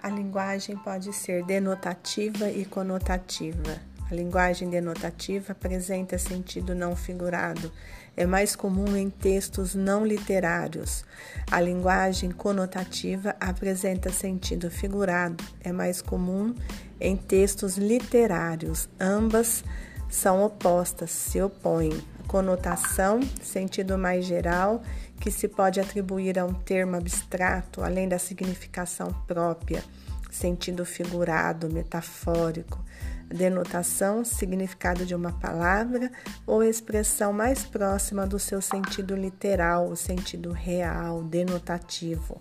A linguagem pode ser denotativa e conotativa. A linguagem denotativa apresenta sentido não figurado. É mais comum em textos não literários. A linguagem conotativa apresenta sentido figurado. É mais comum em textos literários. Ambas são opostas, se opõem. Conotação, sentido mais geral, que se pode atribuir a um termo abstrato, além da significação própria, sentido figurado, metafórico. Denotação, significado de uma palavra ou expressão mais próxima do seu sentido literal, o sentido real, denotativo.